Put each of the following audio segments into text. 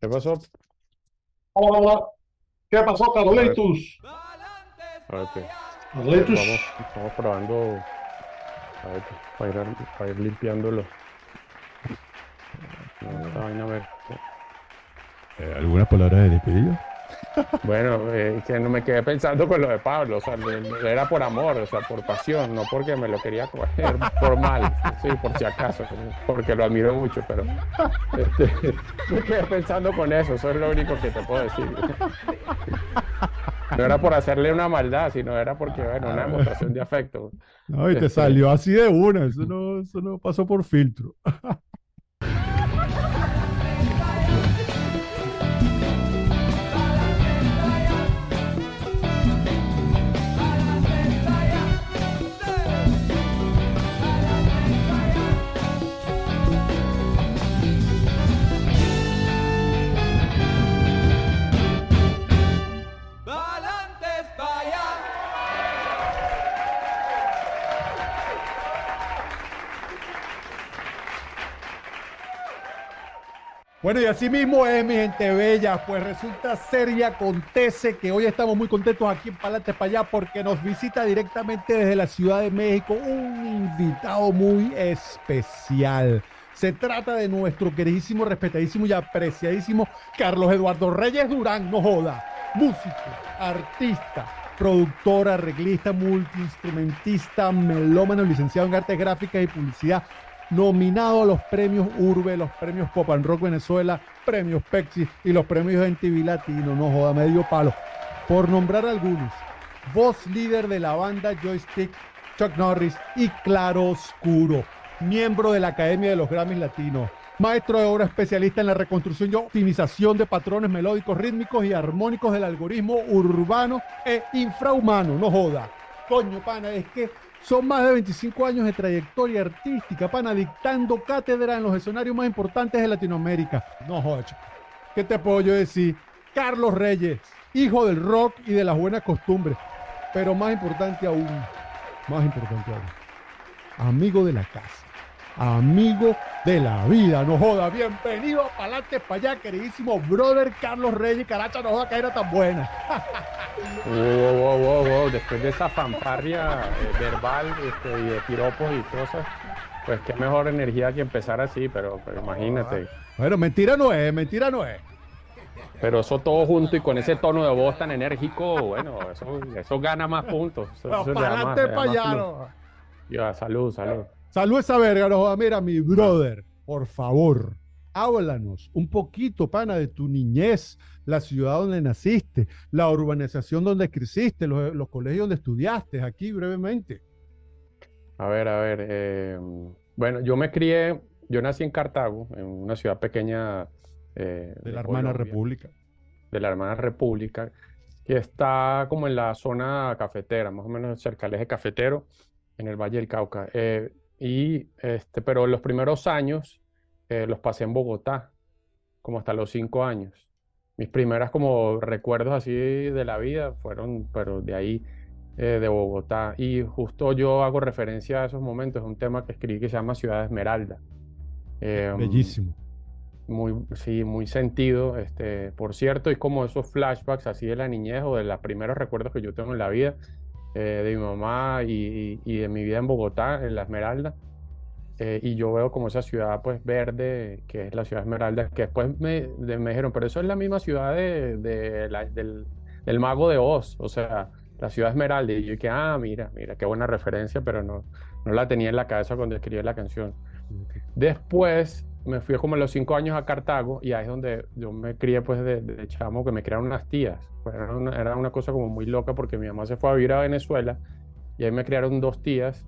¿Qué pasó? Hola, hola. ¿Qué pasó, Carlitos? A ver qué. Carlitos. Vamos, estamos probando. A ver, para ir, para ir limpiándolo. A ver. Eh, ¿Alguna palabra de despedida? Bueno, eh, que no me quedé pensando con lo de Pablo, o sea, era por amor, o sea, por pasión, no porque me lo quería coger por mal, sí, por si acaso, porque lo admiro mucho, pero este, me quedé pensando con eso, eso es lo único que te puedo decir. No era por hacerle una maldad, sino era porque, bueno, una demostración de afecto. No, y te Este- salió así de una, eso no, eso no pasó por filtro. Bueno, y así mismo es, mi gente bella, pues resulta ser y acontece que hoy estamos muy contentos aquí en Palante para allá porque nos visita directamente desde la Ciudad de México un invitado muy especial. Se trata de nuestro queridísimo, respetadísimo y apreciadísimo Carlos Eduardo Reyes Durán, no joda, músico, artista, productor, arreglista, multiinstrumentista, melómano, licenciado en artes gráficas y publicidad, nominado a los premios Urbe, los premios Pop and Rock Venezuela, premios Pepsi y los premios MTV Latino, no joda, medio palo. Por nombrar algunos, voz líder de la banda Joystick, Chuck Norris y Claro Oscuro, miembro de la Academia de los Grammys Latinos, maestro de obra especialista en la reconstrucción y optimización de patrones melódicos, rítmicos y armónicos del algoritmo urbano e infrahumano, no joda. Coño, pana, es que son más de 25 años de trayectoria artística, pana, dictando cátedra en los escenarios más importantes de Latinoamérica. No joda, chico. ¿Qué te puedo yo decir? Carlos Reyes, hijo del rock y de las buenas costumbres. Pero más importante aún, más importante aún, amigo de la casa, amigo de la vida, no joda. Bienvenido a Palante para allá, queridísimo brother Carlos Reyes. Caracha, no joda que era tan buena. Wow, wow, wow, wow, Después de esa fanfarria eh, verbal este, y de piropos y cosas, pues qué mejor energía que empezar así, pero, pero imagínate. Bueno, mentira no es, mentira no es. Pero eso todo junto y con ese tono de voz tan enérgico, bueno, eso, eso gana más puntos. Eso, Bueno, eso le da más- pa'lante le da pa' más allá, no. Ya, salud, salud. Salud esa verga, no. Mira, mi brother, por favor, háblanos un poquito, pana, de tu niñez, la ciudad donde naciste, la urbanización donde creciste, los, los colegios donde estudiaste, aquí brevemente. A ver, a ver. eh, bueno, yo me crié, yo nací en Cartago, en una ciudad pequeña eh, De la hermana república. de la hermana República, que está como en la zona cafetera, más o menos cerca del eje cafetero, en el Valle del Cauca. Eh, y este, pero los primeros años eh, los pasé en Bogotá, como hasta los cinco años. Mis primeras como recuerdos así de la vida fueron, pero de ahí, eh, de Bogotá. Y justo yo hago referencia a esos momentos, un tema que escribí que se llama Ciudad Esmeralda. Eh, Bellísimo. muy, sí, muy sentido, este, por cierto, y como esos flashbacks así de la niñez o de los primeros recuerdos que yo tengo en la vida, eh, de mi mamá y, y- y de mi vida en Bogotá, en la Esmeralda, eh, y yo veo como esa ciudad pues verde, que es la ciudad Esmeralda, que después me, de- me dijeron, pero eso es la misma ciudad de, de la- del, del mago de Oz, o sea, la ciudad Esmeralda, y yo dije, ah, mira, mira, qué buena referencia, pero no, no la tenía en la cabeza cuando escribí la canción. Después me fui como a los cinco años a Cartago y ahí es donde yo me crié pues de, chamo que me criaron unas tías. Era una, era una cosa como muy loca porque mi mamá se fue a vivir a Venezuela y ahí me criaron dos tías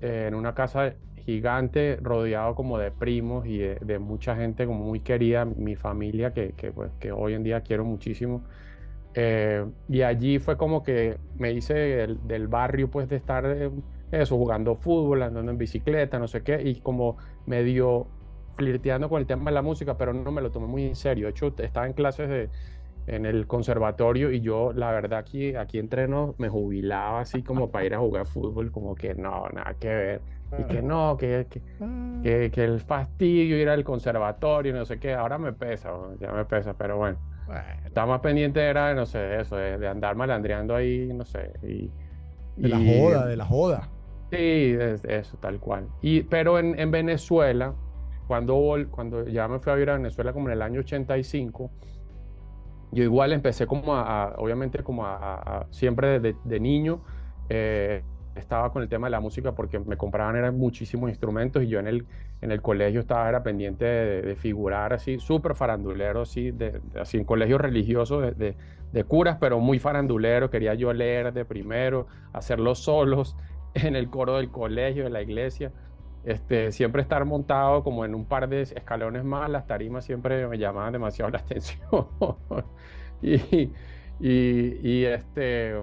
eh, en una casa gigante rodeado como de primos y de, mucha gente como muy querida, mi familia que, que, pues, que hoy en día quiero muchísimo. Eh, y allí fue como que me hice del, del barrio pues de estar eh, eso, jugando fútbol, andando en bicicleta, no sé qué, y como medio flirteando con el tema de la música, pero no me lo tomé muy en serio. De hecho, estaba en clases de, en el conservatorio y yo, la verdad, aquí, aquí entreno, me jubilaba así como para ir a jugar fútbol, como que no, nada que ver. Y que no, que, que, que, que el fastidio ir al conservatorio, no sé qué, ahora me pesa, ya me pesa, pero bueno. Bueno, Estaba más pendiente era no sé, de eso, de, de andar malandreando ahí, no sé. Y, de la y- joda, de la joda. Sí, es- eso, tal cual. Y, pero en, en Venezuela, cuando, cuando ya me fui a vivir a Venezuela como en el año 85, yo igual empecé como a, a- obviamente como a, a- siempre de, de niño, eh, estaba con el tema de la música porque me compraban eran muchísimos instrumentos y yo en el, en el colegio estaba era pendiente de, de figurar así, súper farandulero, así, de, de- así en colegio religioso de, de- de curas, pero muy farandulero, quería yo leer de primero, hacer los solos en el coro del colegio, de la iglesia. Este, siempre estar montado como en un par de escalones más, las tarimas siempre me llamaban demasiado la atención. y, y, y, este,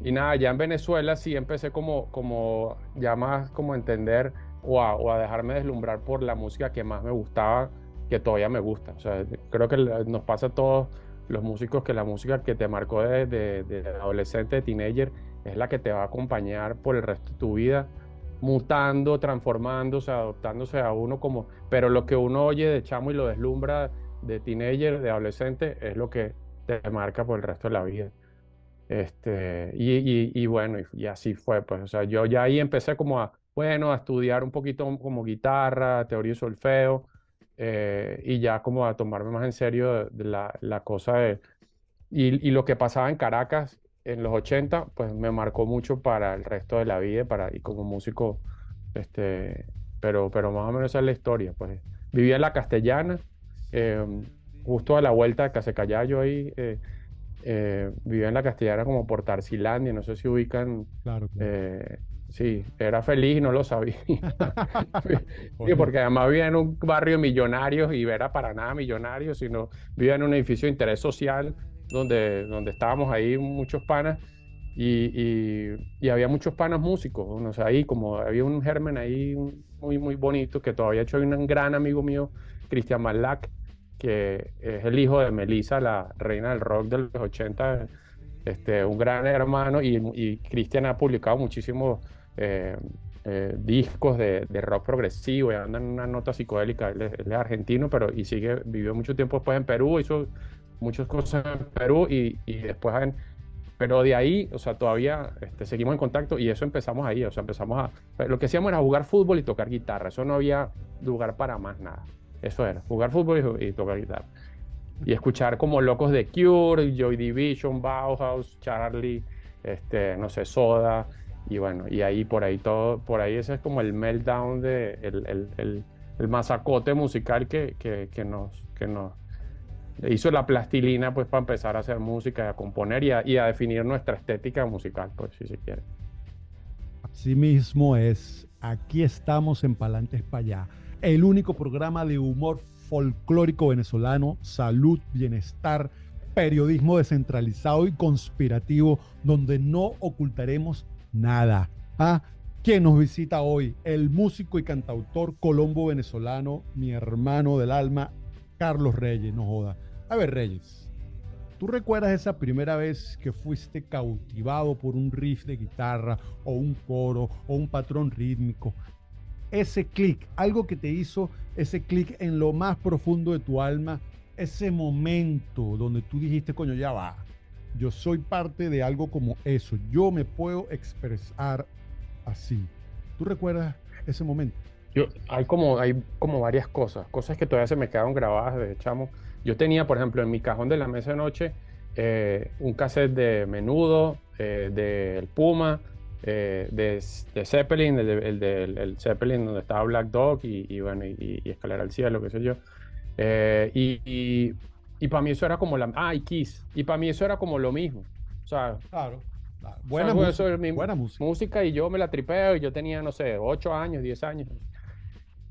y nada, ya en Venezuela sí empecé como, como ya más como entender o a, o a dejarme deslumbrar por la música que más me gustaba, que todavía me gusta. O sea, creo que nos pasa a todos los músicos que la música que te marcó de, de- de adolescente, de teenager, es la que te va a acompañar por el resto de tu vida, mutando, transformándose, adoptándose a uno como... Pero lo que uno oye de chamo y lo deslumbra de teenager, de adolescente, es lo que te marca por el resto de la vida. Este, y, y- bueno, y, así fue, pues, o sea, yo ya ahí empecé como a, bueno, a estudiar un poquito como guitarra, teoría y solfeo, eh, y ya como a tomarme más en serio la, la cosa de, y lo que pasaba en Caracas en los 80, pues me marcó mucho para el resto de la vida para, y como músico, este, pero, pero más o menos esa es la historia, pues, vivía en La Castellana, eh, justo a la vuelta de Casecallayo ahí, eh, eh, vivía en la Castellana como por Tarsilandia, no sé si ubican, Claro. claro. eh, sí, era feliz y no lo sabía. Sí, porque además vivía en un barrio de millonarios y era para nada millonario, sino vivía en un edificio de interés social donde, donde estábamos ahí muchos panas y, y- y había muchos panas músicos. O sea, ahí como había un germen ahí muy, muy bonito que todavía he hecho un gran amigo mío, Cristian Malac, que es el hijo de Melissa, la reina del rock de los 80, este, un gran hermano y, y Cristian ha publicado muchísimos eh, eh, discos de, de rock progresivo y anda en una nota psicodélica, él es, él es argentino, pero y sigue, vivió mucho tiempo después en Perú, hizo muchas cosas en Perú y, y después en, pero de ahí, o sea, todavía este, seguimos en contacto y eso empezamos ahí, o sea, empezamos a, lo que hacíamos era jugar fútbol y tocar guitarra, eso no había lugar para más nada, eso era, jugar fútbol y, y tocar guitarra. Y escuchar como locos de Cure, Joy Division, Bauhaus, Charlie, este, no sé, Soda, y bueno, y ahí por ahí todo, por ahí ese es como el meltdown de, el, el, el, el masacote musical que, que, que nos, que nos hizo la plastilina pues para empezar a hacer música, a componer y a, definir nuestra estética musical, pues si se quiere. Así mismo es. Aquí estamos en Palantes para allá. El único programa de humor folclórico venezolano, salud, bienestar, periodismo descentralizado y conspirativo, donde no ocultaremos nada. ¿Ah? ¿Quién nos visita hoy? El músico y cantautor colombo venezolano, mi hermano del alma, Carlos Reyes, no joda. A ver, Reyes, ¿tú recuerdas esa primera vez que fuiste cautivado por un riff de guitarra o un coro o un patrón rítmico? Ese clic, algo que te hizo ese clic en lo más profundo de tu alma, ese momento donde tú dijiste, coño, ya va, yo soy parte de algo como eso, yo me puedo expresar así. ¿Tú recuerdas ese momento? Yo, hay, como, hay como varias cosas, cosas que todavía se me quedaron grabadas de chamo. Yo tenía, por ejemplo, en mi cajón de la mesa de noche eh, un cassette de Menudo, eh, del Puma, eh, de, de, Zeppelin, el, el, el, el, Zeppelin donde estaba Black Dog y, y bueno, y, y, Escalera al Cielo, qué sé yo. Eh, y, y, para mí eso era como la... Ah, y Kiss. Y para mí eso era como lo mismo. O sea... Claro. Buena, o sea, música, eso mi, buena música. música. y yo me la tripeo y yo tenía, no sé, 8 años, 10 años.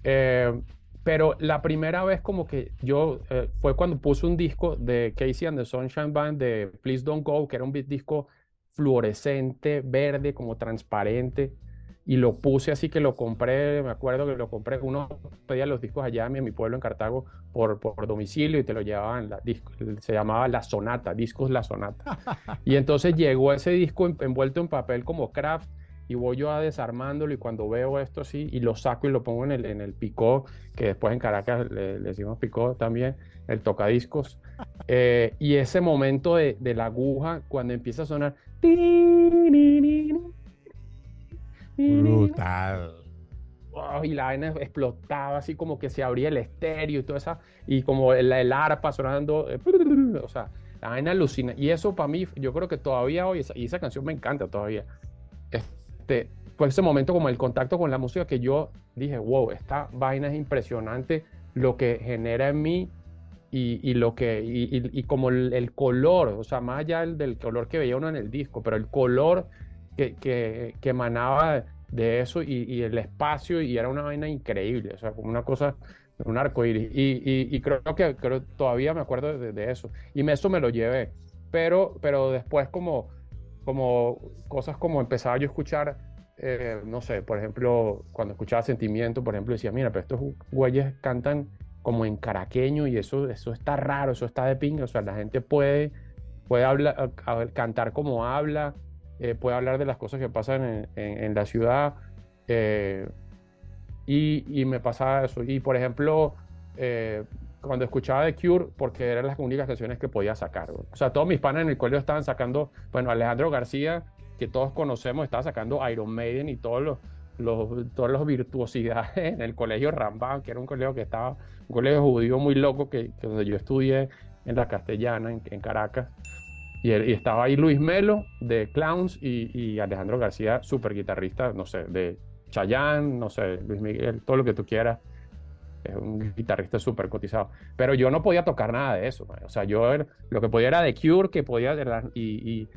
Eh, pero la primera vez como que yo, eh, fue cuando puse un disco de Casey and the Sunshine Band de Please Don't Go, que era un disco fluorescente, verde, como transparente. y lo puse así que lo compré, me acuerdo que lo compré, uno pedía los discos allá en mi pueblo en Cartago por, por domicilio y te lo llevaban, la, disco, se llamaba La Sonata, discos La Sonata. Y entonces llegó ese disco en- envuelto en papel como craft y voy yo a desarmándolo y cuando veo esto así y lo saco y lo pongo en el, en el picó, que después en Caracas le, le decimos picó también, el tocadiscos. Eh, y ese momento de, de la aguja cuando empieza a sonar... Brutal. Wow, y la vaina explotaba así como que se abría el estéreo y todo eso, y como el, el arpa sonando, eh, o sea, la vaina alucina. Y eso para mí, yo creo que todavía hoy, esa- y esa canción me encanta todavía. Este, fue ese momento como el contacto con la música que yo dije, wow, esta vaina es impresionante lo que genera en mí y, y lo que, y, y- y como el, el color, o sea, más allá del, del color que veía uno en el disco, pero el color que, que, que emanaba de eso y, el espacio y era una vaina increíble, o sea, como una cosa, un arco iris. Y, creo que creo, todavía me acuerdo de, de eso. Y eso me lo llevé. Pero, pero después como, como cosas como empezaba yo a escuchar, eh, no sé, por ejemplo, cuando escuchaba Sentimiento, por ejemplo, decía, mira, pero estos güeyes cantan como en caraqueño y eso, eso está raro, eso está de pinga, o sea, la gente puede, puede hablar, cantar como habla, eh, puede hablar de las cosas que pasan en, en- la ciudad. eh, y, me pasaba eso. Y por ejemplo, cuando escuchaba The Cure, porque eran las únicas canciones que podía sacar. O sea, todos mis panas en el colegio estaban sacando, bueno, Alejandro García, que todos conocemos, estaba sacando Iron Maiden y todos los, los, todas las virtuosidades en el colegio Rambam, que era un colegio que estaba, un colegio judío muy loco, que, que donde yo estudié en la Castellana, en, en Caracas. Y, él- y estaba ahí Luis Melo de Clowns y, y Alejandro García, súper guitarrista, no sé, de Chayanne, no sé, Luis Miguel, todo lo que tú quieras. Es un guitarrista súper cotizado. Pero yo no podía tocar nada de eso. man. O sea, yo era- lo que podía era The Cure, que podía. Y, y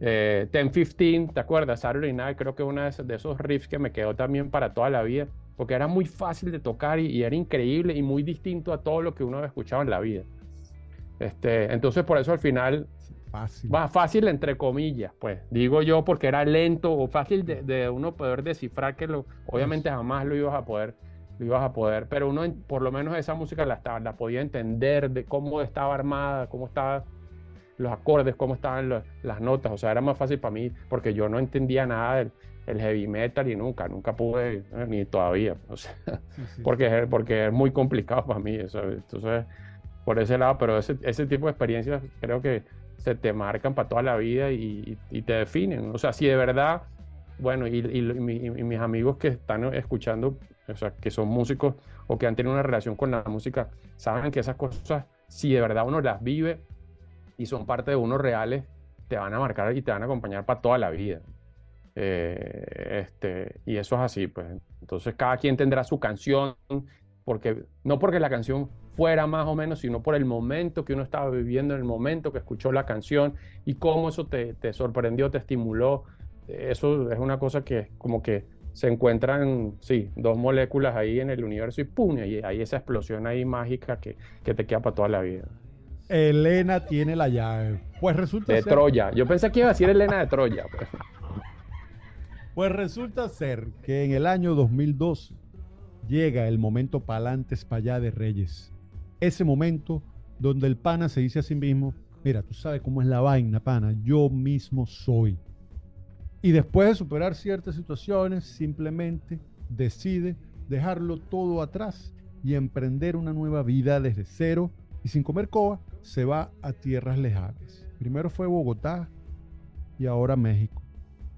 eh, 10-15, ¿te acuerdas? Saturday Night, creo que uno de de esos riffs que me quedó también para toda la vida. Porque era muy fácil de tocar y, y era increíble y muy distinto a todo lo que uno había escuchado en la vida. Este, entonces, por eso al final Fácil. más fácil entre comillas, pues digo yo porque era lento o fácil de, de uno poder descifrar que lo, obviamente jamás lo ibas a poder, lo ibas a poder, pero uno por lo menos esa música la, estaba- la podía entender de cómo estaba armada, cómo estaban los acordes, cómo estaban los- las notas, o sea, era más fácil para mí porque yo no entendía nada del el heavy metal y nunca, nunca pude, eh, ni todavía, o sea, Sí, sí. porque, es- porque es muy complicado para mí, eso, entonces, por ese lado, pero ese, ese tipo de experiencias creo que se te marcan para toda la vida y, y- y te definen, o sea, si de verdad, bueno, y, y- y mis amigos que están escuchando, o sea, que son músicos o que han tenido una relación con la música, saben que esas cosas, si de verdad uno las vive y son parte de uno reales, te van a marcar y te van a acompañar para toda la vida. Eh, este, y eso es así, pues. Entonces cada quien tendrá su canción, porque no porque la canción fuera más o menos, sino por el momento que uno estaba viviendo, en el momento que escuchó la canción y cómo eso te, te sorprendió, te estimuló. Eso es una cosa que como que se encuentran, sí, dos moléculas ahí en el universo y ¡pum! Y hay esa explosión ahí mágica que, que te queda para toda la vida. Elena tiene la llave. Pues resulta De ser, Troya. Yo pensé que iba a decir Elena de Troya. pues. pues resulta ser que en el año 2012 llega el momento pa'lantes para allá de Reyes. Ese momento donde el pana se dice a sí mismo, mira, tú sabes cómo es la vaina, pana, yo mismo soy. Y después de superar ciertas situaciones, simplemente decide dejarlo todo atrás y emprender una nueva vida desde cero y sin comer coa, se va a tierras lejanas. Primero fue Bogotá y ahora México.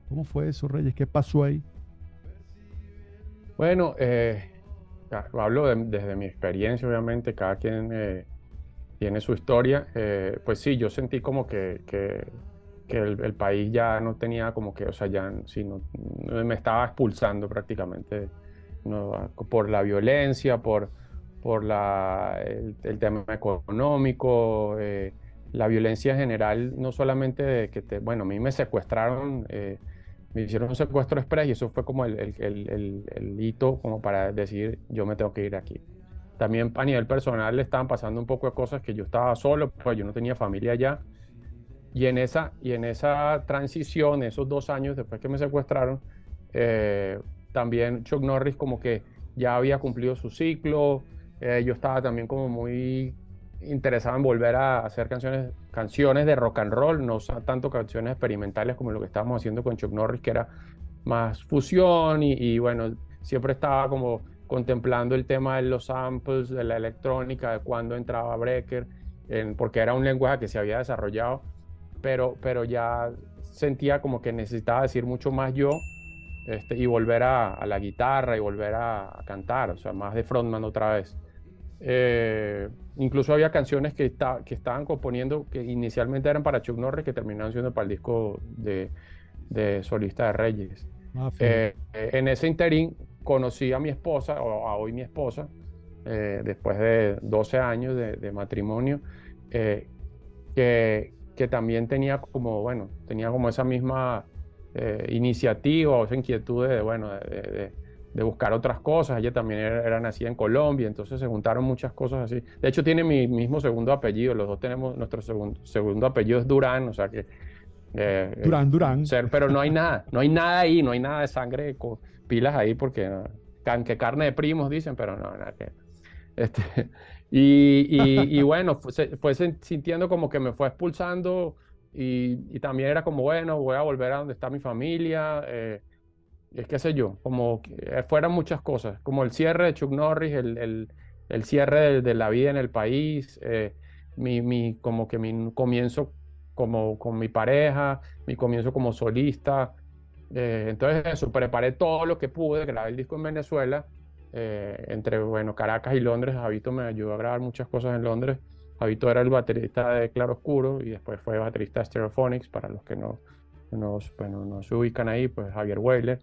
¿Cómo fue eso, Reyes? ¿Qué pasó ahí? Bueno, eh, hablo de- desde mi experiencia, obviamente, cada quien eh, tiene su historia. Eh, pues sí, yo sentí como que- que el, el país ya no tenía como que, o sea, ya sí, no- me estaba expulsando prácticamente ¿no? por la violencia, por, por la, el, el tema económico, eh, la violencia en general, no solamente de que te, bueno, a mí me secuestraron. eh, me hicieron un secuestro express y eso fue como el- el hito como para decir yo me tengo que ir aquí. También a nivel personal le estaban pasando un poco de cosas que yo estaba solo, pues yo no tenía familia allá. Y en esa, y en esa transición, esos dos años después que me secuestraron, eh, también Chuck Norris como que ya había cumplido su ciclo, eh, yo estaba también como muy interesado en volver a hacer canciones, canciones de rock and roll, no tanto canciones experimentales como lo que estábamos haciendo con Chuck Norris, que era más fusión y, y bueno, siempre estaba como contemplando el tema de los samples, de la electrónica, de cuándo entraba Breaker, porque era un lenguaje que se había desarrollado, pero, pero ya sentía como que necesitaba decir mucho más yo este, y volver a, la guitarra y volver a, cantar, o sea, más de frontman otra vez. Eh, incluso había canciones que, que estaban componiendo que inicialmente eran para Chuck Norris que terminaron siendo para el disco de, de solista de Reyes. Ah, eh, en ese interín conocí a mi esposa, o a hoy mi esposa, eh, después de 12 años de, matrimonio, eh, que, que, también tenía como, bueno, tenía como esa misma eh, iniciativa o esa inquietud de, bueno, de, de, buscar otras cosas. Ella también era, nacida en Colombia, entonces se juntaron muchas cosas así. De hecho, tiene mi mismo segundo apellido, los dos tenemos, nuestro segundo, segundo apellido es Durán, o sea que... Durán, Durán. Ser, pero no hay nada, no hay nada ahí, no hay nada de sangre pilas ahí porque que carne de primos dicen, pero no, nada que. Este, y, y, bueno, fue, sintiendo como que me fue expulsando y, también era como, bueno, voy a volver a donde está mi familia. Eh, es que sé yo, como que fueran muchas cosas, como el cierre de Chuck Norris, el, el, el cierre de, la vida en el país, eh, mi, mi, como que mi comienzo como con mi pareja, mi comienzo como solista, eh, entonces eso, preparé todo lo que pude, grabé el disco en Venezuela, eh, entre bueno, Caracas y Londres, Javito me ayudó a grabar muchas cosas en Londres. Javito era el baterista de Claro Oscuro y después fue baterista de Stereophonics, para los que no, no, bueno, no se ubican ahí, pues Javier Weiler.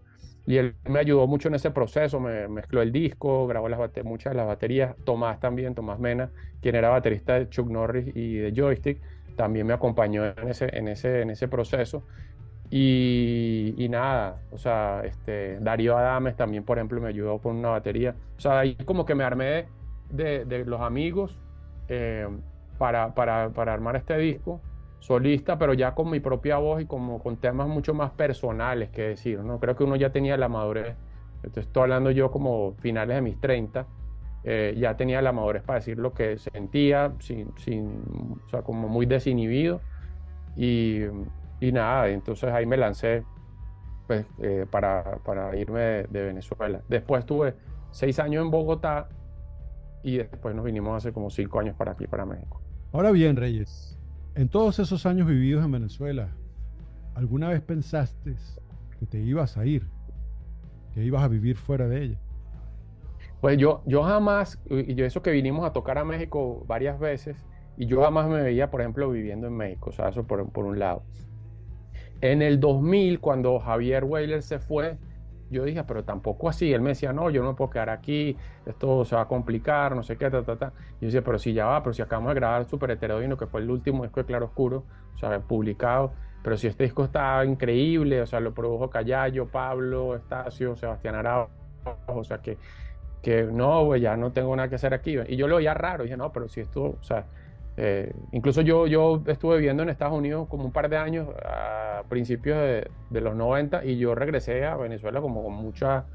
Y él me ayudó mucho en ese proceso, me mezcló el disco, grabó las muchas de las baterías. Tomás también, Tomás Mena, quien era baterista de Chuck Norris y de Joystick, también me acompañó en ese, en ese, en ese proceso. Y, nada, o sea, este, Darío Adames también, por ejemplo, me ayudó con una batería. O sea, ahí como que me armé de, los amigos eh, para, para, para, armar este disco solista, pero ya con mi propia voz y como con temas mucho más personales que decir, ¿no? Creo que uno ya tenía la madurez, estoy hablando yo como finales de mis 30, eh, ya tenía la madurez para decir lo que sentía, sin, sin, o sea, como muy desinhibido. Y, y nada, entonces ahí me lancé pues, eh, para, para, irme de, Venezuela. Después estuve seis años en Bogotá y después nos vinimos hace como cinco años para aquí, para México. Ahora bien, Reyes, en todos esos años vividos en Venezuela, ¿alguna vez pensaste que te ibas a ir? ¿Que ibas a vivir fuera de ella? Pues yo, yo jamás, y yo eso que vinimos a tocar a México varias veces, y yo jamás me veía, por ejemplo, viviendo en México, o sea, eso por, por un lado. En el 2000, cuando Javier Weiler se fue, yo dije, pero tampoco así. Él me decía, no, yo no me puedo quedar aquí, esto se va a complicar, no sé qué, ta, ta, ta. Yo decía, pero si ya va, pero si acabamos de grabar Super Heterodino, que fue el último disco de Claro Oscuro, o sea, publicado, pero si este disco está increíble, o sea, lo produjo Callayo, Pablo, Estacio, Sebastián Arau, o sea, que, que no, pues ya no tengo nada que hacer aquí. Y yo lo veía raro, dije, no, pero si esto, o sea, eh, incluso yo, yo estuve viviendo en Estados Unidos como un par de años principios de, los 90 y yo regresé a Venezuela como con muchas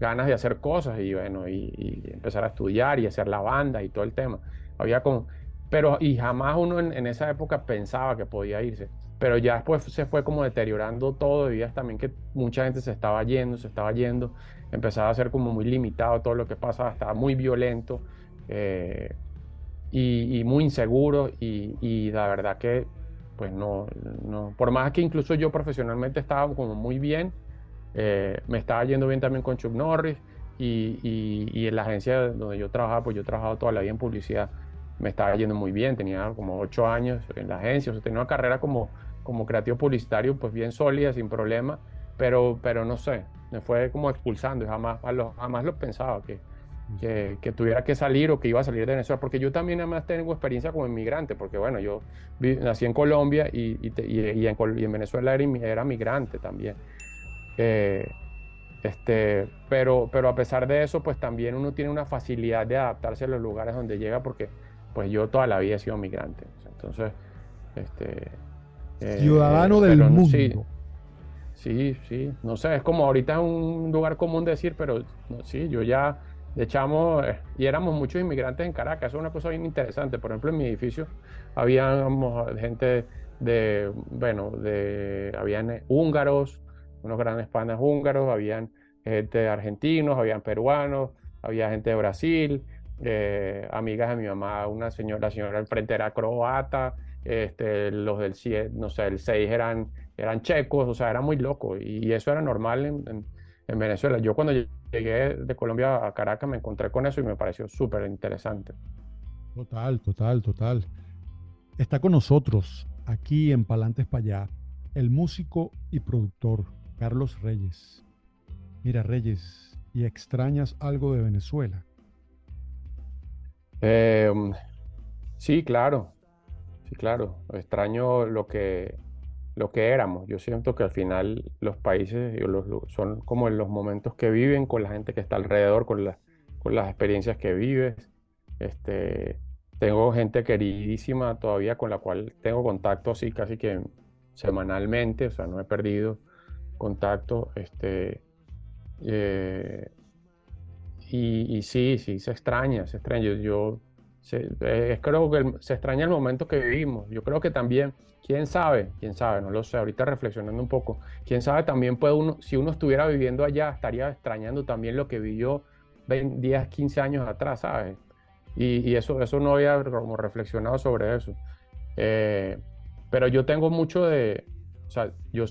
ganas de hacer cosas y bueno, y, empezar a estudiar y hacer la banda y todo el tema. Había como, pero y jamás uno en, esa época pensaba que podía irse. Pero ya después se fue como deteriorando todo, debido también que mucha gente se estaba yendo, se estaba yendo, empezaba a ser como muy limitado todo lo que pasaba, estaba muy violento. Eh, y, muy inseguro y, la verdad que pues no, no, por más que incluso yo profesionalmente estaba como muy bien, eh, me estaba yendo bien también con Chuck Norris y, y, en la agencia donde yo trabajaba, pues yo he trabajado toda la vida en publicidad, me estaba yendo muy bien, tenía como ocho años en la agencia, o sea, tenía una carrera como, como creativo publicitario pues bien sólida, sin problema, pero, pero no sé, me fue como expulsando y jamás, jamás lo pensaba que, que, tuviera que salir o que iba a salir de Venezuela, porque yo también además tengo experiencia como inmigrante, porque bueno, yo nací en Colombia y, y, en, Venezuela era, era migrante también. Eh, este, pero, pero a pesar de eso, pues también uno tiene una facilidad de adaptarse a los lugares donde llega, porque pues yo toda la vida he sido migrante. Entonces, este, eh, ciudadano del mundo. sí, sí, no sé, es como ahorita es un lugar común decir, pero no, sí, yo ya de chamo, eh, y éramos muchos inmigrantes en Caracas, eso es una cosa bien interesante. Por ejemplo, en mi edificio habíamos gente de, bueno, de, habían húngaros, unos grandes panas húngaros, habían gente de argentinos, habían peruanos, había gente de Brasil, eh, amigas de mi mamá, una señora, la señora al frente era croata, este, los del 7, no sé, el 6 eran, eran checos, o sea, era muy loco y eso era normal en, en Venezuela. Yo cuando llegué de Colombia a Caracas me encontré con eso y me pareció súper interesante. Total, total, total. Está con nosotros aquí en Palantes para allá el músico y productor Carlos Reyes. Mira, Reyes, ¿y extrañas algo de Venezuela? Em, sí, claro. Sí, claro. Extraño lo que, lo que éramos. Yo siento que al final los países son como en los momentos que viven, con la gente que está alrededor, con, con las experiencias que vives. Este, tengo gente queridísima todavía con la cual tengo contacto así casi que semanalmente, o sea, no he perdido contacto. Este, eh, y, sí, sí, se extraña, se extraña. Yo, eh, creo que se extraña el momento que vivimos. Yo creo que también quién sabe, quién sabe, no lo sé, ahorita reflexionando un poco, quién sabe también puede uno, si uno estuviera viviendo allá, estaría extrañando también lo que vivió 10, 15 años atrás, ¿sabes? Y, eso, eso no había como reflexionado sobre eso. Eh, pero yo tengo mucho de, o sea, yo,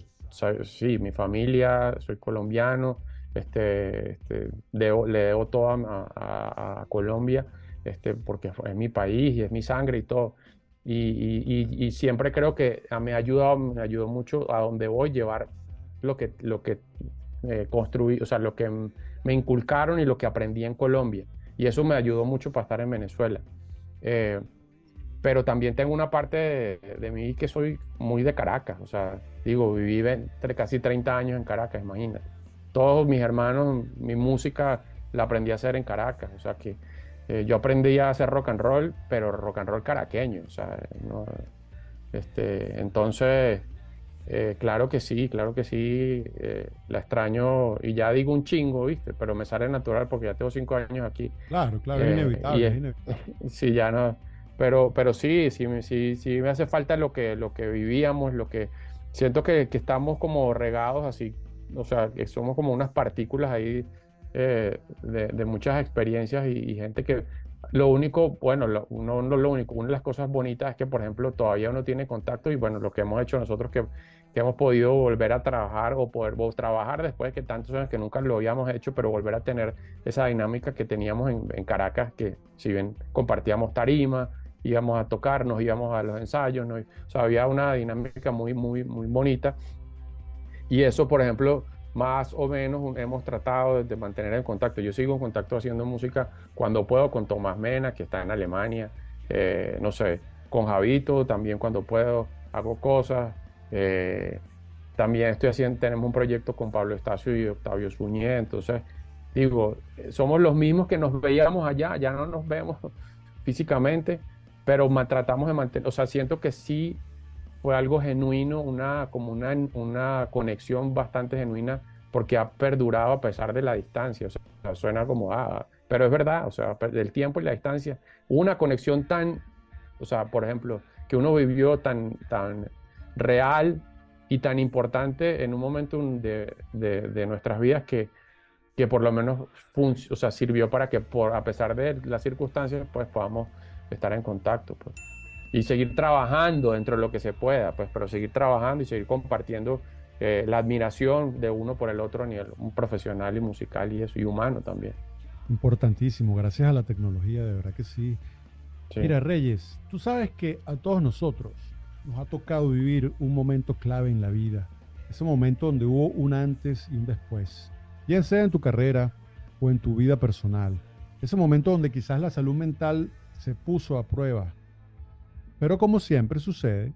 sí, mi familia, soy colombiano, este, este le debo todo a, Colombia, este, porque es mi país y es mi sangre y todo. Y, siempre creo que me ha ayudado, me ayudó mucho a donde voy llevar lo que, lo que eh, construí, o sea, lo que me inculcaron y lo que aprendí en Colombia. Y eso me ayudó mucho para estar en Venezuela. Eh, pero también tengo una parte de, mí que soy muy de Caracas, o sea, digo, viví casi 30 años en Caracas, imagínate. Todos mis hermanos, mi música la aprendí a hacer en Caracas, o sea que eh, yo aprendí a hacer rock and roll, pero rock and roll caraqueño, o sea, este, entonces, eh, claro que sí, claro que sí, eh, la extraño y ya digo un chingo, ¿viste? Pero me sale natural porque ya tengo cinco años aquí. Claro, claro, es inevitable, Sí, ya no, pero, pero sí, sí, sí, sí me hace falta lo que, lo que vivíamos, lo que siento que, que estamos como regados así, o sea, que somos como unas partículas ahí eh, de, muchas experiencias y, gente que lo único, bueno, lo, no, lo único, una de las cosas bonitas es que, por ejemplo, todavía uno tiene contacto y bueno, lo que hemos hecho nosotros que, que hemos podido volver a trabajar o poder trabajar después de que tantos años que nunca lo habíamos hecho, pero volver a tener esa dinámica que teníamos en, Caracas, que si bien compartíamos tarima, íbamos a tocarnos, íbamos a los ensayos, ¿no? o sea, había una dinámica muy, muy, muy bonita. Y eso, por ejemplo, más o menos hemos tratado de mantener en contacto. Yo sigo en contacto haciendo música cuando puedo con Tomás Mena, que está en Alemania, eh, no sé, con Javito también cuando puedo hago cosas. Eh, también estoy haciendo, tenemos un proyecto con Pablo Estacio y Octavio Suñé, entonces digo, somos los mismos que nos veíamos allá, ya no nos vemos físicamente, pero tratamos de mantener, o sea, siento que sí fue algo genuino, una, como una, una conexión bastante genuina porque ha perdurado a pesar de la distancia. O sea, suena como, ah, pero es verdad, o sea, del tiempo y la distancia. Una conexión tan, o sea, por ejemplo, que uno vivió tan, tan real y tan importante en un momento de, de, nuestras vidas que, que por lo menos o sea, sirvió para que por, a pesar de las circunstancias pues podamos estar en contacto. Pues y seguir trabajando dentro de lo que se pueda, pues, pero seguir trabajando y seguir compartiendo eh, la admiración de uno por el otro a nivel un profesional y musical y eso, y humano también. Importantísimo, gracias a la tecnología, de verdad que sí. Mira, Reyes, tú sabes que a todos nosotros nos ha tocado vivir un momento clave en la vida, ese momento donde hubo un antes y un después, bien sea en tu carrera o en tu vida personal, ese momento donde quizás la salud mental se puso a prueba pero como siempre sucede,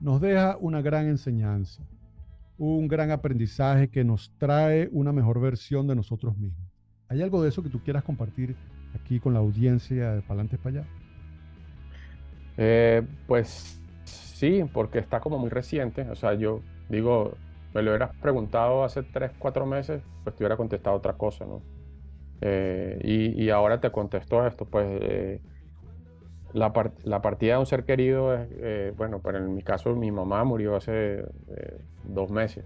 nos deja una gran enseñanza, un gran aprendizaje que nos trae una mejor versión de nosotros mismos. ¿Hay algo de eso que tú quieras compartir aquí con la audiencia de Palantes para allá? Eh, pues sí, porque está como muy reciente. O sea, yo digo, me lo hubieras preguntado hace 3, 4 meses, pues te hubiera contestado otra cosa, ¿no? Eh, y, y, ahora te contesto esto, pues eh, la, la, partida de un ser querido es, eh, bueno, pero en mi caso mi mamá murió hace dos meses.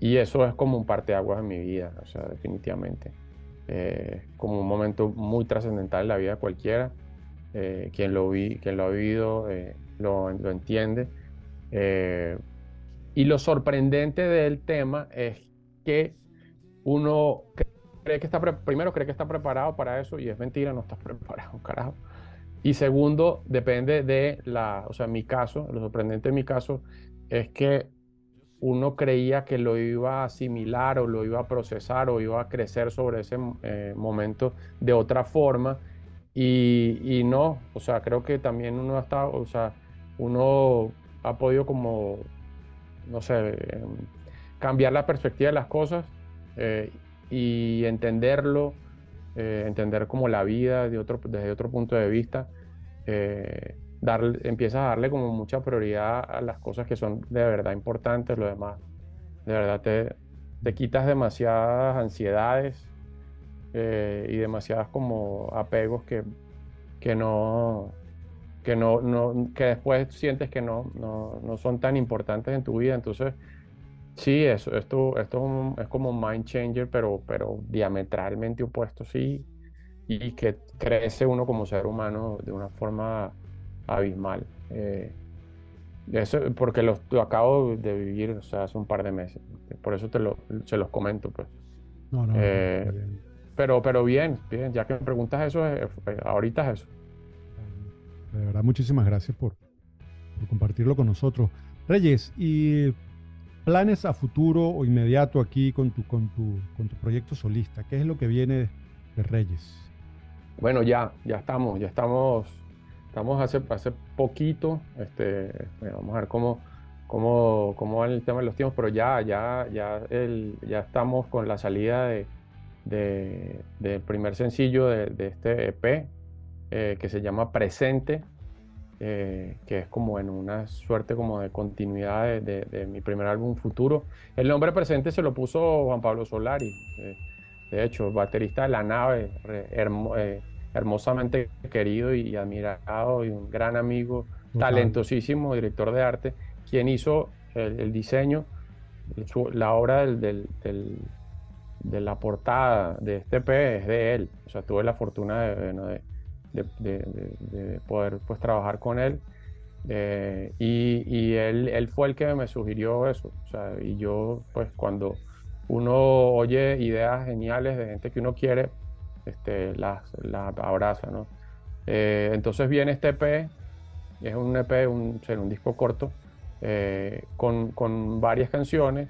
Y eso es como un parteaguas en mi vida, o sea, definitivamente. como un momento muy trascendental en la vida de cualquiera. quien, lo vi, quien lo ha vivido lo, lo entiende. y lo sorprendente del tema es que uno cree que está primero cree que está preparado para eso y es mentira, no estás preparado, carajo. Y segundo, depende de la, o sea, mi caso, lo sorprendente en mi caso es que uno creía que lo iba a asimilar o lo iba a procesar o iba a crecer sobre ese eh, momento de otra forma. Y, y, no, o sea, creo que también uno ha estado, o sea, uno ha podido como, no sé, em, cambiar la perspectiva de las cosas eh, y entenderlo, eh, entender como la vida de otro, desde otro punto de vista, eh, empiezas a darle como mucha prioridad a las cosas que son de verdad importantes, lo demás, de verdad te, te quitas demasiadas ansiedades eh, y demasiadas como apegos que, que no que no, no, que después sientes que no, no, no son tan importantes en tu vida, entonces Sí, eso, esto, esto es, como un mind changer, pero, pero diametralmente opuesto, sí, y que crece uno como ser humano de una forma abismal. Eh, eso, porque lo, acabo de vivir o sea, hace un par de meses, por eso te lo, se los comento. Pues. No, no, eh, pero, pero bien, bien, ya que me preguntas eso, eh, ahorita es eso. De verdad, muchísimas gracias por, por compartirlo con nosotros. Reyes, y planes a futuro o inmediato aquí con tu, con tu, con tu proyecto solista? ¿Qué es lo que viene de Reyes? Bueno, ya, ya estamos, ya estamos, estamos hace, hace poquito, este, vamos a ver cómo, cómo, cómo va el tema de los tiempos, pero ya, ya, ya, el, ya estamos con la salida de, del primer sencillo de, este EP, eh, que se llama Presente, eh, que es como en una suerte como de continuidad de, mi primer álbum futuro. El nombre presente se lo puso Juan Pablo Solari, eh, de hecho, baterista de La Nave, eh, hermosamente querido y admirado y un gran amigo, talentosísimo, director de arte, quien hizo el, diseño, la obra del, de la portada de este P es de él. O sea, tuve la fortuna de de, poder pues trabajar con él. Eh, y, y él, él, fue el que me sugirió eso. O sea, y yo, pues cuando uno oye ideas geniales de gente que uno quiere, este, las, las abraza, ¿no? Eh, entonces viene este EP, es un EP, un, un disco corto, eh, con, con, varias canciones.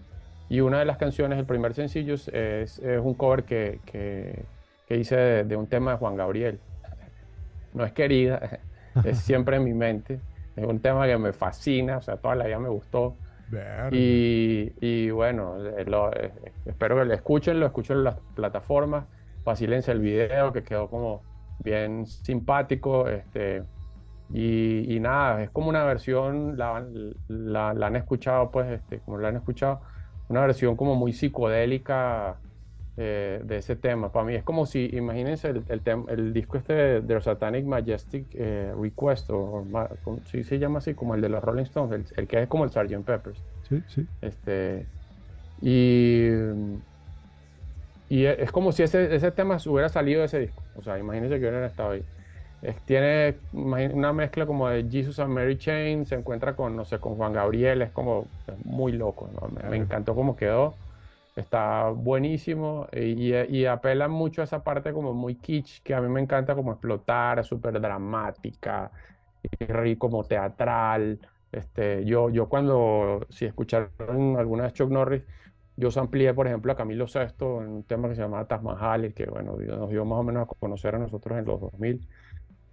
Y una de las canciones, el primer sencillo, es, es un cover que, que, que hice de, de, un tema de Juan Gabriel no es querida, es siempre en mi mente. Es un tema que me fascina, o sea, toda la vida me gustó. Y, y, bueno, eh, eh, espero que lo escuchen, lo escuchen en las plataformas, vacilense el video que quedó como bien simpático. Este, y, y nada, es como una versión, la, la, han escuchado, pues, este, como la han escuchado, una versión como muy psicodélica eh, de ese tema. Para mí es como si, imagínense el, el, disco este de, The Satanic Majestic eh, Request, o, si se llama así, como el de los Rolling Stones, el, que es como el Sgt. Peppers. Sí, sí. Este, y, y es como si ese, ese tema hubiera salido de ese disco. O sea, imagínense que hubiera estado ahí. tiene una mezcla como de Jesus and Mary Chain, se encuentra con, no sé, con Juan Gabriel, es como muy loco, me, me, encantó cómo quedó. Está buenísimo y, y, apela mucho a esa parte como muy kitsch que a mí me encanta como explotar, súper dramática, y como teatral. Este, yo, yo cuando, si escucharon alguna vez Chuck Norris, yo amplié, por ejemplo, a Camilo Sesto en un tema que se llama Taj Mahal, que bueno, nos dio más o menos a conocer a nosotros en los 2000.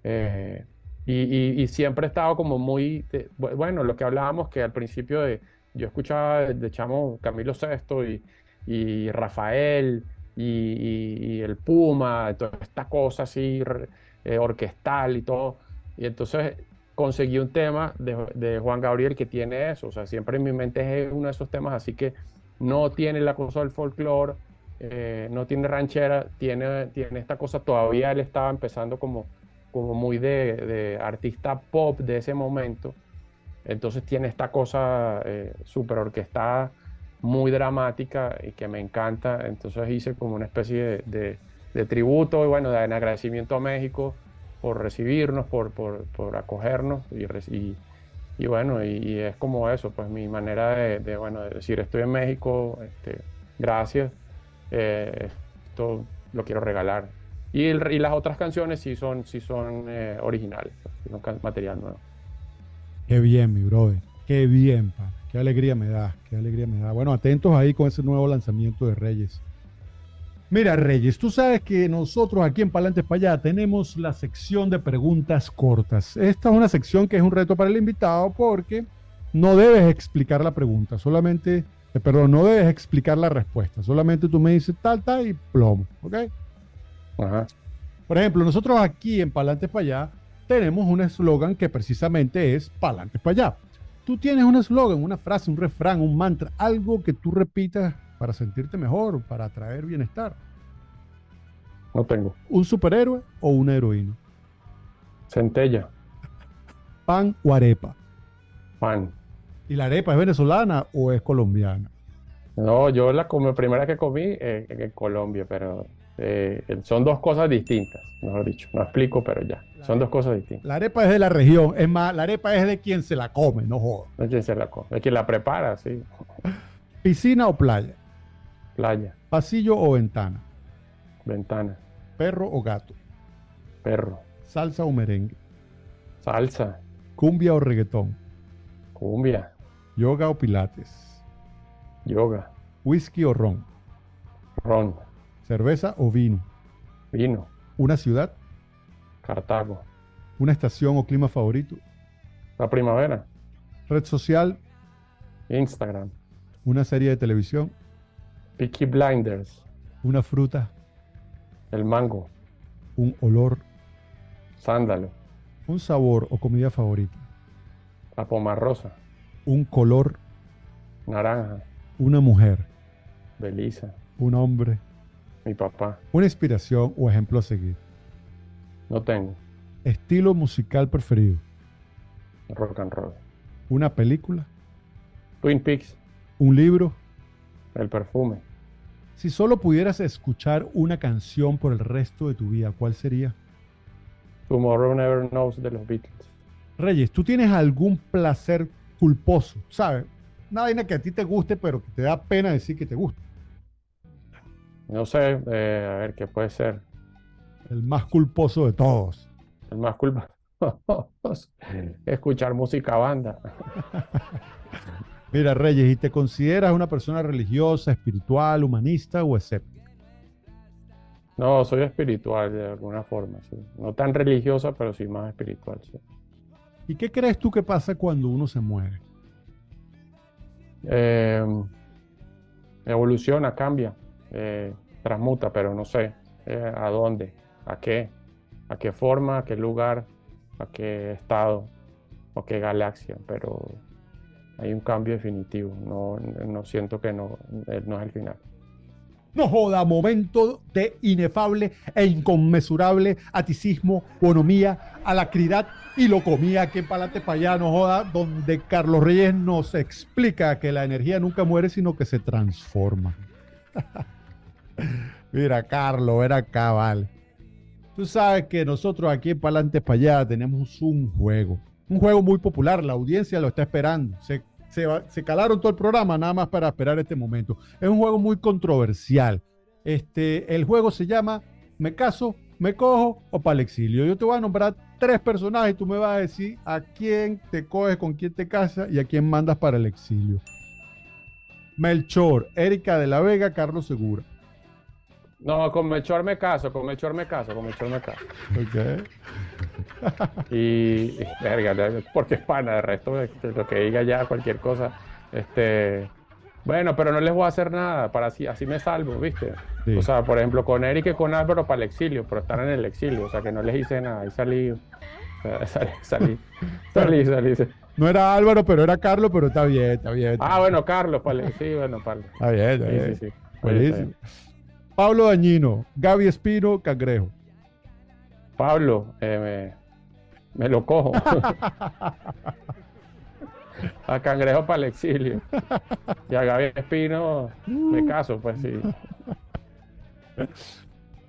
Eh, y, siempre he estado como muy, bueno, lo que hablábamos que al principio de, yo escuchaba de chamo Camilo Sesto y, y Rafael y, el Puma, toda esta cosa así eh, orquestal y todo. Y entonces conseguí un tema de, Juan Gabriel que tiene eso, o sea, siempre en mi mente es uno de esos temas, así que no tiene la cosa del folclore, eh, no tiene ranchera, tiene, tiene esta cosa, todavía él estaba empezando como, como muy de, de artista pop de ese momento, entonces tiene esta cosa eh, súper orquestada, muy dramática y que me encanta, entonces hice como una especie de, de- de tributo y bueno, de agradecimiento a México por recibirnos, por, por, por acogernos y, y, y bueno, y, y es como eso, pues mi manera de, de, bueno, de decir estoy en México, este, gracias, eh, esto lo quiero regalar. Y, el- y las otras canciones sí son, sí son eh, originales, pues, material nuevo. Qué bien, mi brother. Qué bien, pa. Qué alegría me da. Qué alegría me da. Bueno, atentos ahí con ese nuevo lanzamiento de Reyes. Mira, Reyes, tú sabes que nosotros aquí en Palantes para allá tenemos la sección de preguntas cortas. Esta es una sección que es un reto para el invitado porque no debes explicar la pregunta, solamente, eh, perdón, no debes explicar la respuesta. Solamente tú me dices tal, tal y plomo, ¿ok? Ajá. Por ejemplo, nosotros aquí en Palantes para allá tenemos un eslogan que precisamente es Palantes para allá. Tú tienes un eslogan, una frase, un refrán, un mantra, algo que tú repitas para sentirte mejor, para atraer bienestar. No tengo. ¿Un superhéroe o una heroína? Centella, ¿Pan o arepa? pan. ¿Y la arepa es venezolana o es colombiana? No, yo la primera que comí eh, en Colombia, pero eh, son dos cosas distintas, mejor dicho. No explico, pero ya. Son dos cosas distintas. La arepa es de la región, es más, la arepa es de quien se la come, no joda. Es quien se la come, es quien la prepara, sí. ¿Piscina o playa? Playa, ¿Pasillo o ventana? ventana, ¿Perro o gato? perro, ¿Salsa o merengue? salsa, ¿Cumbia o reggaetón? cumbia, ¿Yoga o pilates? yoga, ¿Whisky o ron? ron, ¿Cerveza o vino? vino, ¿Una ciudad? Cartago, ¿Una estación o clima favorito? la primavera, ¿Red social? Instagram, ¿Una serie de televisión? Peaky Blinders, ¿Una fruta? el mango, ¿Un olor? sándalo, ¿Un sabor o comida favorita? la pomarrosa, ¿Un color? naranja, ¿Una mujer? Belisa, ¿Un hombre? Mi papá. ¿Una inspiración o ejemplo a seguir? No tengo ¿Estilo musical preferido? rock and roll. ¿Una película? Twin Peaks, ¿Un libro? el perfume, Si solo pudieras escuchar una canción por el resto de tu vida, ¿cuál sería? Tomorrow Never Knows de los Beatles. Reyes, ¿tú tienes algún placer culposo? ¿Sabes? Una vaina que a ti te guste, pero que te da pena decir que te gusta. No sé, eh, a ver qué puede ser. El más culposo de todos. El más culpa. Escuchar música banda. Mira, Reyes, ¿y te consideras una persona religiosa, espiritual, humanista o escéptica? No, soy espiritual de alguna forma, sí. No tan religiosa, pero sí más espiritual, sí. ¿Y qué crees tú que pasa cuando uno se muere? Eh, evoluciona, cambia, eh, transmuta, pero no sé eh, a dónde, a qué, a qué forma, a qué lugar, a qué estado, o qué galaxia, pero hay un cambio definitivo. No, no siento que no, eh, no es el final. No joda, momento de inefable e inconmensurable aticismo, bonomía, alacridad y locomía que palate para allá, no joda, donde Carlos Reyes nos explica que la energía nunca muere, sino que se transforma. Mira, Carlos, era cabal. Tú sabes que nosotros aquí en Palante para allá tenemos un juego, un juego muy popular, la audiencia lo está esperando. Se, se, se calaron todo el programa nada más para esperar este momento. Es un juego muy controversial. Este, el juego se llama Me caso, me cojo o para el exilio. Yo te voy a nombrar tres personajes y tú me vas a decir a quién te coges, con quién te casas y a quién mandas para el exilio. Melchor, Erika de la Vega, Carlos Segura. No, con Melchor me caso, con Melchor me caso, con Melchor me caso. Ok. Y, y, verga, porque es pana, de resto, de lo que diga ya, cualquier cosa. Este, bueno, pero no les voy a hacer nada, para así, así me salvo, ¿viste? Sí. O sea, por ejemplo, con Eric y con Álvaro para el exilio, pero están en el exilio, o sea, que no les hice nada, ahí salí Salí, salí, salí, salí. No era Álvaro, pero era Carlos, pero está bien, está bien. está Ah, bueno, Carlos, vale. Sí, bueno, Pablo. Está bien, está Sí, bien. sí, sí. Buenísimo. Pablo Dañino, Gaby Espino, Cangrejo. Pablo, eh, me, me lo cojo. a Cangrejo para el exilio. Y a Gaby Espino me caso, pues sí.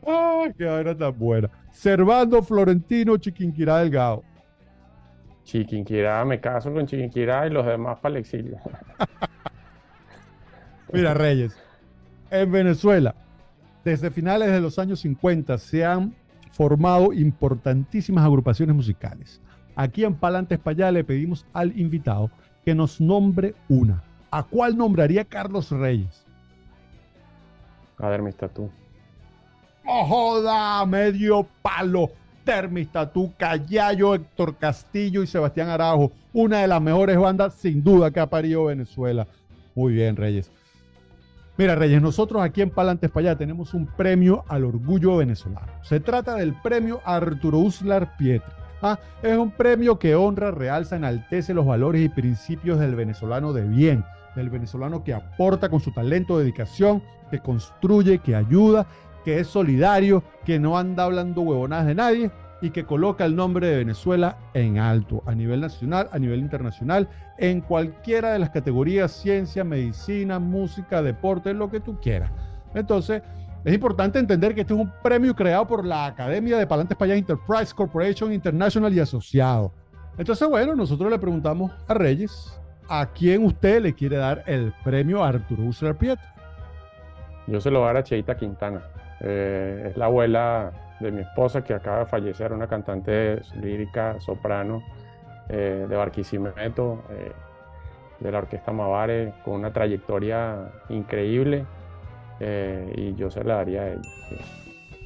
¡Ay, qué vaina tan buena! Servando Florentino, Chiquinquirá Delgado. Chiquinquirá, me caso con Chiquinquirá y los demás para el exilio. Mira, Reyes, en Venezuela, desde finales de los años 50 se han formado importantísimas agrupaciones musicales. Aquí en Palantes Payá le pedimos al invitado que nos nombre una. ¿A cuál nombraría Carlos Reyes? A tatú. ¡Oh, joda! Medio palo. Termistatú, Callayo, Héctor Castillo y Sebastián Arajo. Una de las mejores bandas, sin duda, que ha parido Venezuela. Muy bien, Reyes. Mira, Reyes, nosotros aquí en Palantes para allá tenemos un premio al orgullo venezolano. Se trata del premio Arturo Uslar Pietri. Ah, es un premio que honra, realza, enaltece los valores y principios del venezolano de bien, del venezolano que aporta con su talento, dedicación, que construye, que ayuda, que es solidario, que no anda hablando huevonadas de nadie y que coloca el nombre de Venezuela en alto, a nivel nacional, a nivel internacional, en cualquiera de las categorías, ciencia, medicina, música, deporte, lo que tú quieras. Entonces, es importante entender que este es un premio creado por la Academia de Palantes Payas Enterprise Corporation International y asociado. Entonces, bueno, nosotros le preguntamos a Reyes a quién usted le quiere dar el premio Arturo Uslar Pietri. Yo se lo voy a dar a Cheita Quintana. Eh, es la abuela de mi esposa que acaba de fallecer, una cantante lírica, soprano eh, de Barquisimeto, eh, de la Orquesta Mavare, con una trayectoria increíble. eh, y yo se la daría a ella.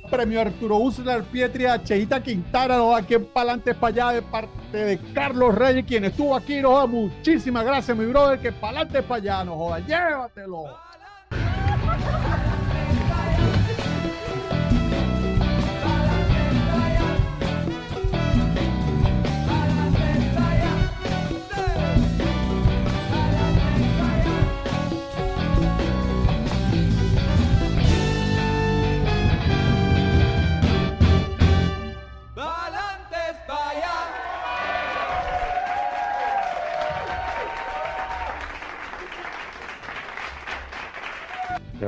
Premio Arturo Uslar Pietri a Cheita Quintana, nos aquí en Palantes para allá de parte de Carlos Reyes, quien estuvo aquí, nos da muchísimas gracias, mi brother, que Palantes para allá, nos joda, llévatelo.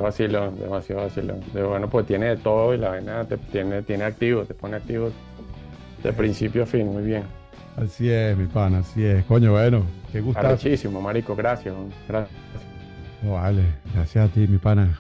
Vacilón, demasiado vacilón. De bueno, pues tiene de todo y la vaina te tiene, tiene activo, te pone activo de principio a fin, muy bien. Así es, mi pana, así es. Coño, bueno, qué gustazo. Arrechísimo, marico, gracias, gracias. No, vale, gracias a ti, mi pana.